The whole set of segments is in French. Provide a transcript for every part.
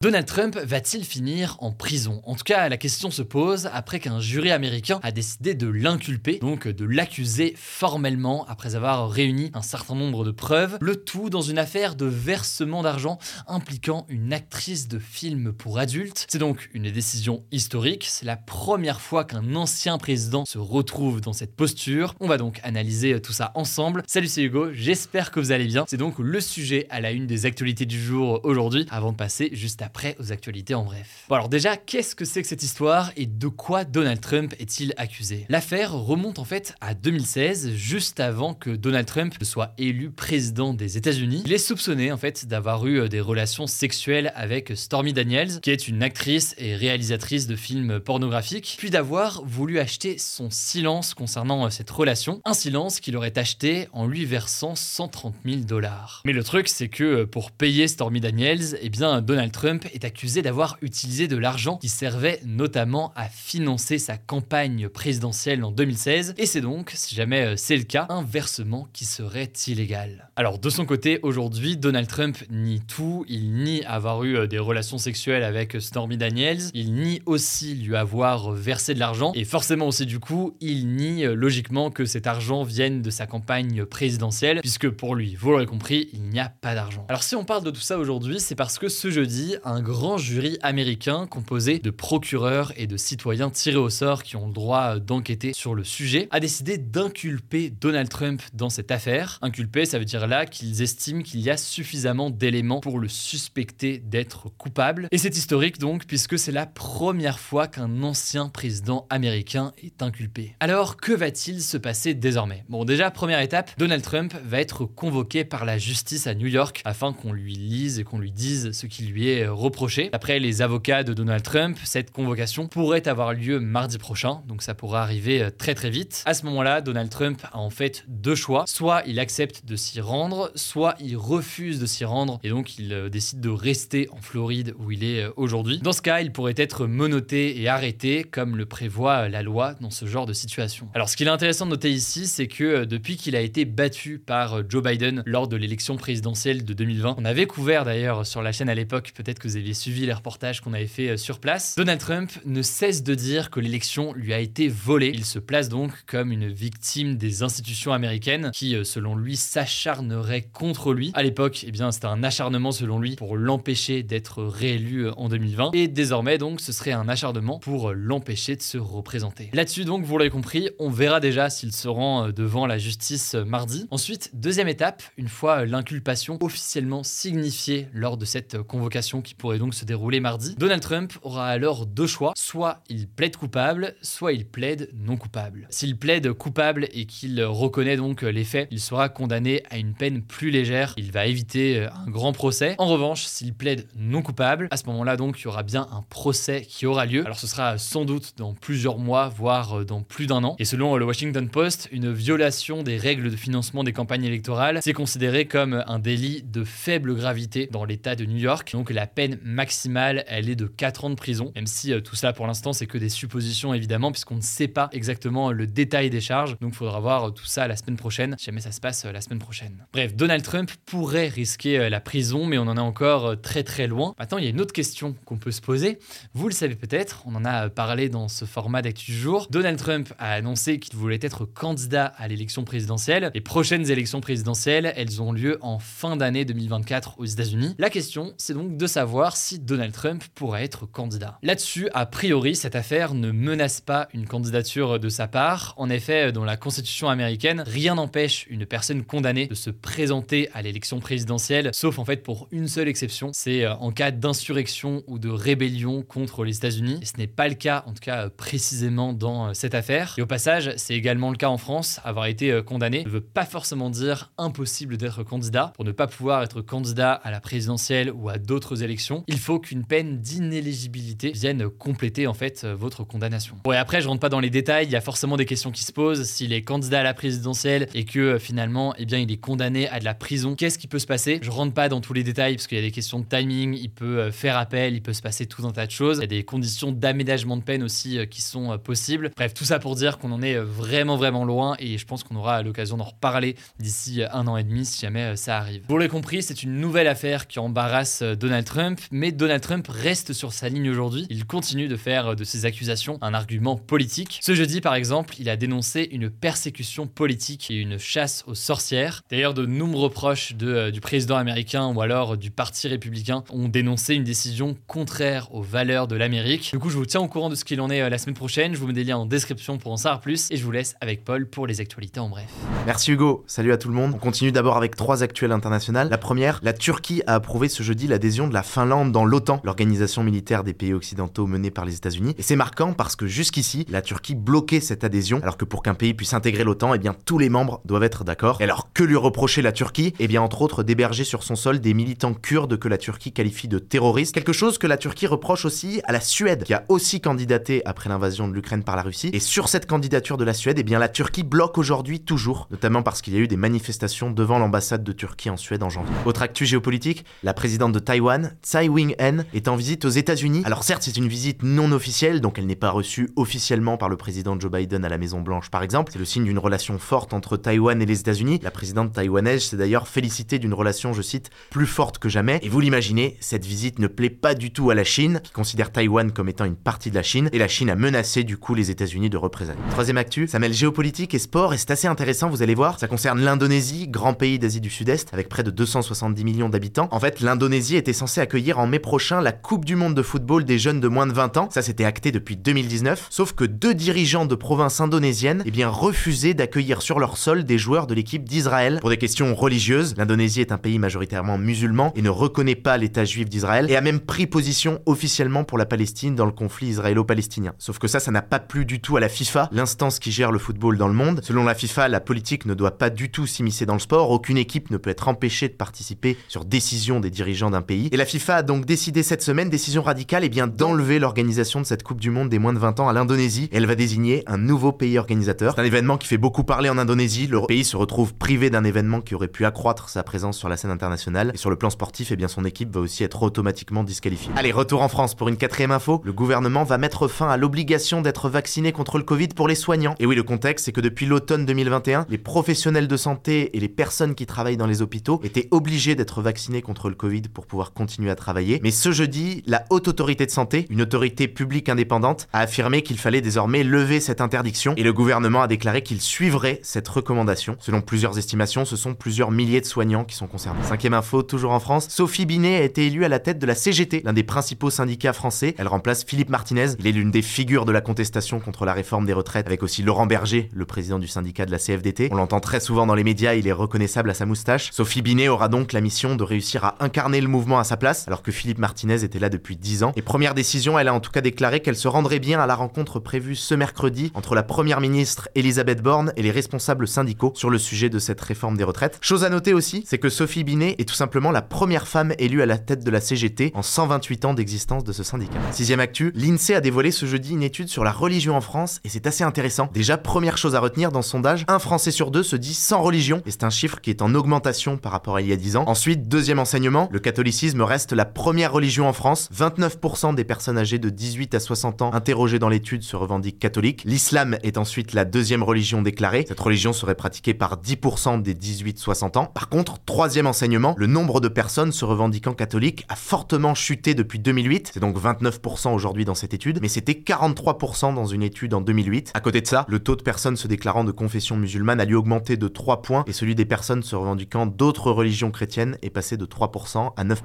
Donald Trump va-t-il finir en prison? En tout cas, la question se pose après qu'un jury américain a décidé de l'inculper, donc de l'accuser formellement après avoir réuni un certain nombre de preuves, le tout dans une affaire de versement d'argent impliquant une actrice de film pour adultes. C'est donc une décision historique, c'est la première fois qu'un ancien président se retrouve dans cette posture. On va donc analyser tout ça ensemble. Salut, c'est Hugo, j'espère que vous allez bien. C'est donc le sujet à la une des actualités du jour aujourd'hui, avant de passer juste après aux actualités en bref. Bon alors déjà, qu'est-ce que c'est que cette histoire et de quoi Donald Trump est-il accusé? L'affaire remonte en fait à 2016, juste avant que Donald Trump soit élu président des États-Unis. Il est soupçonné en fait d'avoir eu euh, des relations sexuelles avec Stormy Daniels, qui est une actrice et réalisatrice de films pornographiques, puis d'avoir voulu acheter son silence concernant euh, cette relation, un silence qu'il aurait acheté en lui versant 130 000 dollars. Mais le truc, c'est que euh, pour payer Stormy Daniels, eh bien Donald Trump est accusé d'avoir utilisé de l'argent qui servait notamment à financer sa campagne présidentielle en 2016, et c'est donc, si jamais euh, c'est le cas, un versement qui serait illégal. Alors de son côté, aujourd'hui, Donald Trump nie tout, il nie avoir eu euh, des relations sexuelles avec Stormy Daniels, il nie aussi lui avoir versé de l'argent, et forcément aussi du coup, il nie euh, logiquement que cet argent vienne de sa campagne présidentielle, puisque pour lui, vous l'aurez compris, il n'y a pas d'argent. Alors si on parle de tout ça aujourd'hui, c'est parce que ce jeudi, un grand jury américain composé de procureurs et de citoyens tirés au sort qui ont le droit d'enquêter sur le sujet a décidé d'inculper Donald Trump dans cette affaire. Inculper, ça veut dire là qu'ils estiment qu'il y a suffisamment d'éléments pour le suspecter d'être coupable. Et c'est historique donc puisque c'est la première fois qu'un ancien président américain est inculpé. Alors que va-t-il se passer désormais? Bon déjà, première étape, Donald Trump va être convoqué par la justice à New York afin qu'on lui lise et qu'on lui dise ce qui lui est reproché. D'après les avocats de Donald Trump, cette convocation pourrait avoir lieu mardi prochain, donc ça pourra arriver euh, très très vite. À ce moment-là, Donald Trump a en fait deux choix. Soit il accepte de s'y rendre, soit il refuse de s'y rendre et donc il euh, décide de rester en Floride où il est euh, aujourd'hui. Dans ce cas, il pourrait être menotté et arrêté comme le prévoit la loi dans ce genre de situation. Alors ce qu'il est intéressant de noter ici, c'est que depuis qu'il a été battu par Joe Biden lors de l'élection présidentielle de 2020, on avait couvert d'ailleurs sur la chaîne à l'époque, peut-être que vous aviez suivi les reportages qu'on avait fait euh, sur place, Donald Trump ne cesse de dire que l'élection lui a été volée. Il se place donc comme une victime des institutions américaines qui, euh, selon lui, s'acharneraient contre lui. À l'époque, eh bien, c'était un acharnement selon lui pour l'empêcher d'être réélu euh, en 2020. Et désormais, donc, ce serait un acharnement pour l'empêcher de se représenter. Là-dessus, donc, vous l'avez compris, on verra déjà s'il se rend devant la justice mardi. Ensuite, deuxième étape, une fois l'inculpation officiellement signifiée lors de cette convocation qui pourrait donc se dérouler mardi, Donald Trump aura alors deux choix. Soit il plaide coupable, soit il plaide non coupable. S'il plaide coupable et qu'il reconnaît donc les faits, il sera condamné à une peine plus légère. Il va éviter euh, un grand procès. En revanche, s'il plaide non coupable, à ce moment-là donc il y aura bien un procès qui aura lieu. Alors ce sera sans doute dans plusieurs mois, voire euh, dans plus d'un an. Et selon le Washington Post, une violation des règles de financement des campagnes électorales, c'est considéré comme un délit de faible gravité dans l'État de New York. Donc la peine maximale, elle est de 4 ans de prison, même si euh, tout ça pour l'instant c'est que des suppositions évidemment, puisqu'on ne sait pas exactement le détail des charges. Donc il faudra voir euh, tout ça la semaine prochaine, si jamais ça se passe euh, la semaine prochaine. Bref, Donald Trump pourrait risquer la prison, mais on en est encore très très loin. Maintenant, il y a une autre question qu'on peut se poser. Vous le savez peut-être, on en a parlé dans ce format d'actu du jour. Donald Trump a annoncé qu'il voulait être candidat à l'élection présidentielle. Les prochaines élections présidentielles, elles ont lieu en fin d'année 2024 aux États-Unis. La question, c'est donc de savoir savoir si Donald Trump pourrait être candidat. Là-dessus, a priori, cette affaire ne menace pas une candidature de sa part. En effet, dans la Constitution américaine, rien n'empêche une personne condamnée de se présenter à l'élection présidentielle, sauf en fait pour une seule exception, c'est euh, en cas d'insurrection ou de rébellion contre les États-Unis. Ce n'est pas le cas, en tout cas euh, précisément dans euh, cette affaire. Et au passage, c'est également le cas en France. Avoir été condamné ne veut pas forcément dire impossible d'être candidat. Pour ne pas pouvoir être candidat à la présidentielle ou à d'autres élections, il faut qu'une peine d'inéligibilité vienne compléter en fait votre condamnation. Bon et après, je rentre pas dans les détails. Il y a forcément des questions qui se posent. S'il est candidat à la présidentielle et que finalement, eh bien, il est condamné à de la prison, qu'est-ce qui peut se passer? Je rentre pas dans tous les détails parce qu'il y a des questions de timing. Il peut faire appel, il peut se passer tout un tas de choses. Il y a des conditions d'aménagement de peine aussi qui sont possibles. Bref, tout ça pour dire qu'on en est vraiment vraiment loin et je pense qu'on aura l'occasion d'en reparler d'ici un an et demi si jamais ça arrive. Vous l'avez compris, c'est une nouvelle affaire qui embarrasse Donald Trump, mais Donald Trump reste sur sa ligne aujourd'hui. Il continue de faire de ses accusations un argument politique. Ce jeudi, par exemple, il a dénoncé une persécution politique et une chasse aux sorcières. D'ailleurs, de nombreux proches de, du président américain ou alors du parti républicain ont dénoncé une décision contraire aux valeurs de l'Amérique. Du coup, je vous tiens au courant de ce qu'il en est la semaine prochaine. Je vous mets des liens en description pour en savoir plus et je vous laisse avec Paul pour les actualités en bref. Merci Hugo, salut à tout le monde. On continue d'abord avec trois actuels internationales. La première, la Turquie a approuvé ce jeudi l'adhésion de la dans l'OTAN, l'organisation militaire des pays occidentaux menée par les États-Unis. Et c'est marquant parce que jusqu'ici, la Turquie bloquait cette adhésion, alors que pour qu'un pays puisse intégrer l'OTAN, eh bien tous les membres doivent être d'accord. Et alors que lui reprocher la Turquie? Eh bien entre autres d'héberger sur son sol des militants kurdes que la Turquie qualifie de terroristes, quelque chose que la Turquie reproche aussi à la Suède, qui a aussi candidaté après l'invasion de l'Ukraine par la Russie. Et sur cette candidature de la Suède, eh bien la Turquie bloque aujourd'hui toujours, notamment parce qu'il y a eu des manifestations devant l'ambassade de Turquie en Suède en janvier. Autre actu géopolitique, la présidente de Taïwan, Tsai Ing-wen, est en visite aux États-Unis. Alors certes, c'est une visite non officielle, donc elle n'est pas reçue officiellement par le président Joe Biden à la Maison Blanche par exemple. C'est le signe d'une relation forte entre Taïwan et les États-Unis. La présidente taïwanaise s'est d'ailleurs félicitée d'une relation, je cite, plus forte que jamais. Et vous l'imaginez, cette visite ne plaît pas du tout à la Chine, qui considère Taïwan comme étant une partie de la Chine, et la Chine a menacé du coup les États-Unis de représailles. Troisième actu, ça mêle géopolitique et sport, et c'est assez intéressant, vous allez voir. Ça concerne l'Indonésie, grand pays d'Asie du Sud-Est, avec près de 270 millions d'habitants. En fait, l'Indonésie était censée accueillir en mai prochain la Coupe du Monde de football des jeunes de moins de 20 ans. Ça, c'était acté depuis 2019. Sauf que deux dirigeants de provinces indonésiennes, eh bien, refusaient d'accueillir sur leur sol des joueurs de l'équipe d'Israël pour des questions religieuses. L'Indonésie est un pays majoritairement musulman et ne reconnaît pas l'État juif d'Israël et a même pris position officiellement pour la Palestine dans le conflit israélo-palestinien. Sauf que ça, ça n'a pas plu du tout à la FIFA, l'instance qui gère le football dans le monde. Selon la FIFA, la politique ne doit pas du tout s'immiscer dans le sport. Aucune équipe ne peut être empêchée de participer sur décision des dirigeants d'un pays. Et la FIFA a donc décidé cette semaine, décision radicale, eh bien d'enlever l'organisation de cette Coupe du Monde des moins de 20 ans à l'Indonésie. Elle va désigner un nouveau pays organisateur. C'est un événement qui fait beaucoup parler en Indonésie. Le pays se retrouve privé d'un événement qui aurait pu accroître sa présence sur la scène internationale. Et sur le plan sportif, eh bien son équipe va aussi être automatiquement disqualifiée. Allez, retour en France pour une quatrième info. Le gouvernement va mettre fin à l'obligation d'être vacciné contre le Covid pour les soignants. Et oui, le contexte, c'est que depuis l'automne 2021, les professionnels de santé et les personnes qui travaillent dans les hôpitaux étaient obligés d'être vaccinés contre le Covid pour pouvoir continuer à travailler. Mais ce jeudi, la Haute Autorité de Santé, une autorité publique indépendante, a affirmé qu'il fallait désormais lever cette interdiction et le gouvernement a déclaré qu'il suivrait cette recommandation. Selon plusieurs estimations, ce sont plusieurs milliers de soignants qui sont concernés. Cinquième info, toujours en France, Sophie Binet a été élue à la tête de la CGT, l'un des principaux syndicats français. Elle remplace Philippe Martinez. Il est l'une des figures de la contestation contre la réforme des retraites, avec aussi Laurent Berger, le président du syndicat de la CFDT. On l'entend très souvent dans les médias, il est reconnaissable à sa moustache. Sophie Binet aura donc la mission de réussir à incarner le mouvement à sa place, alors que Philippe Martinez était là depuis 10 ans. Et première décision, elle a en tout cas déclaré qu'elle se rendrait bien à la rencontre prévue ce mercredi entre la première ministre Elisabeth Borne et les responsables syndicaux sur le sujet de cette réforme des retraites. Chose à noter aussi, c'est que Sophie Binet est tout simplement la première femme élue à la tête de la CGT en 128 ans d'existence de ce syndicat. Sixième actu, l'INSEE a dévoilé ce jeudi une étude sur la religion en France et c'est assez intéressant. Déjà, première chose à retenir dans ce sondage, un Français sur deux se dit sans religion et c'est un chiffre qui est en augmentation par rapport à il y a 10 ans. Ensuite, deuxième enseignement, le catholicisme reste la première religion en France. 29% des personnes âgées de 18 à 60 ans interrogées dans l'étude se revendiquent catholiques. L'islam est ensuite la deuxième religion déclarée. Cette religion serait pratiquée par 10% des 18-60 ans. Par contre, troisième enseignement, le nombre de personnes se revendiquant catholiques a fortement chuté depuis 2008. C'est donc 29% aujourd'hui dans cette étude, mais c'était 43% dans une étude en 2008. À côté de ça, le taux de personnes se déclarant de confession musulmane a lui augmenté de 3 points et celui des personnes se revendiquant d'autres religions chrétiennes est passé de 3% à 9%.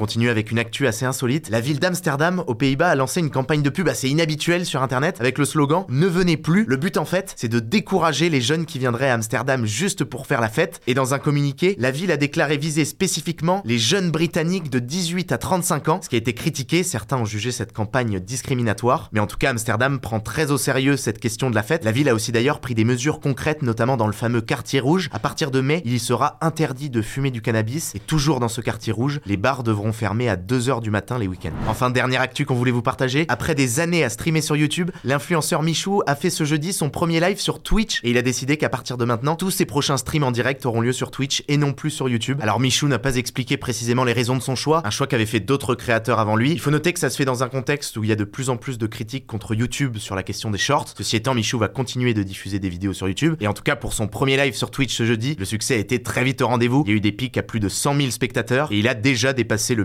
On avec une actu assez insolite. La ville d'Amsterdam, aux Pays-Bas, a lancé une campagne de pub assez inhabituelle sur internet avec le slogan Ne venez plus. Le but en fait, c'est de décourager les jeunes qui viendraient à Amsterdam juste pour faire la fête. Et dans un communiqué, la ville a déclaré viser spécifiquement les jeunes britanniques de 18 à 35 ans, ce qui a été critiqué. Certains ont jugé cette campagne discriminatoire. Mais en tout cas, Amsterdam prend très au sérieux cette question de la fête. La ville a aussi d'ailleurs pris des mesures concrètes, notamment dans le fameux quartier rouge. À partir de mai, il y sera interdit de fumer du cannabis. Et toujours dans ce quartier rouge, les bars devront à 2h du matin les week-ends. Enfin, dernière actu qu'on voulait vous partager. Après des années à streamer sur YouTube, l'influenceur Michou a fait ce jeudi son premier live sur Twitch et il a décidé qu'à partir de maintenant, tous ses prochains streams en direct auront lieu sur Twitch et non plus sur YouTube. Alors Michou n'a pas expliqué précisément les raisons de son choix, un choix qu'avaient fait d'autres créateurs avant lui. Il faut noter que ça se fait dans un contexte où il y a de plus en plus de critiques contre YouTube sur la question des shorts. Ceci étant, Michou va continuer de diffuser des vidéos sur YouTube et en tout cas pour son premier live sur Twitch ce jeudi, le succès a été très vite au rendez-vous. Il y a eu des pics à plus de 100 000 spectateurs et il a déjà dépassé le